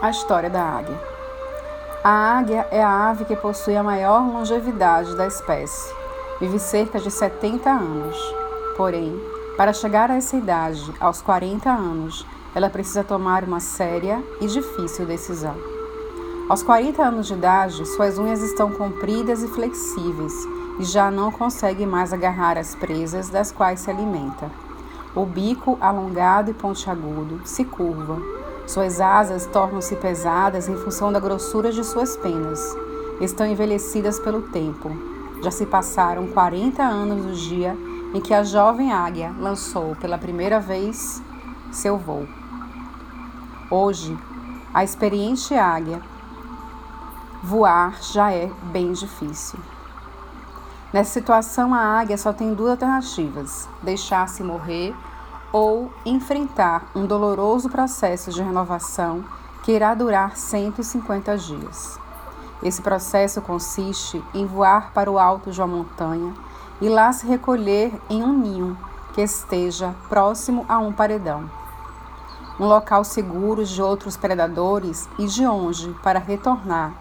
A história da águia. A águia é a ave que possui a maior longevidade da espécie. Vive cerca de 70 anos. Porém, para chegar a essa idade, aos 40 anos, ela precisa tomar uma séria e difícil decisão. Aos 40 anos de idade, suas unhas estão compridas e flexíveis e já não consegue mais agarrar as presas das quais se alimenta. O bico, alongado e pontiagudo, se curva, suas asas tornam-se pesadas em função da grossura de suas penas. Estão envelhecidas pelo tempo. Já se passaram 40 anos do dia em que a jovem águia lançou pela primeira vez seu voo. Hoje, a experiente águia voar já é bem difícil. Nessa situação, a águia só tem duas alternativas: deixar-se morrer ou enfrentar um doloroso processo de renovação que irá durar 150 dias. Esse processo consiste em voar para o alto de uma montanha e lá se recolher em um ninho que esteja próximo a um paredão. Um local seguro de outros predadores e de onde, para retornar,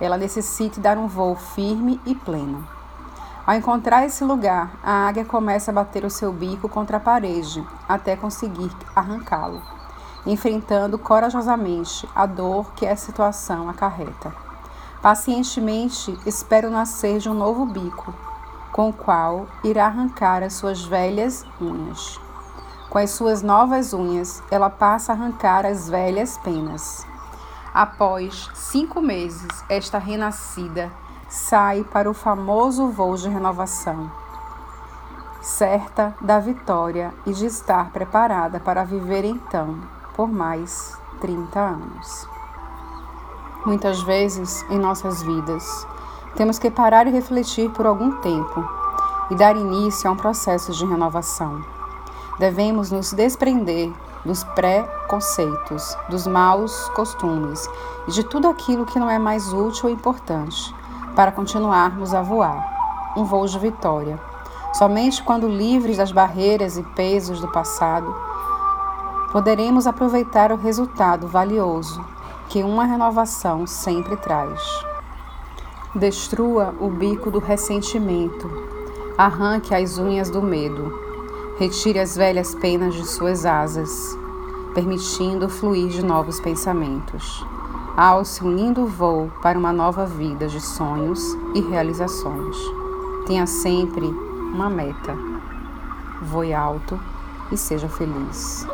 ela necessite dar um voo firme e pleno. Ao encontrar esse lugar, a águia começa a bater o seu bico contra a parede até conseguir arrancá-lo, enfrentando corajosamente a dor que essa situação acarreta. Pacientemente espera o nascer de um novo bico, com o qual irá arrancar as suas velhas unhas. Com as suas novas unhas, ela passa a arrancar as velhas penas. Após cinco meses, esta renascida sai para o famoso voo de renovação, certa da vitória e de estar preparada para viver então por mais 30 anos. Muitas vezes em nossas vidas, temos que parar e refletir por algum tempo e dar início a um processo de renovação. Devemos nos desprender dos pré-conceitos, dos maus costumes e de tudo aquilo que não é mais útil ou importante para continuarmos a voar. Um voo de vitória. Somente quando livres das barreiras e pesos do passado, poderemos aproveitar o resultado valioso que uma renovação sempre traz. Destrua o bico do ressentimento, arranque as unhas do medo, retire as velhas penas de suas asas, permitindo fluir de novos pensamentos alce um lindo voo para uma nova vida de sonhos e realizações. Tenha sempre uma meta. Voe alto e seja feliz.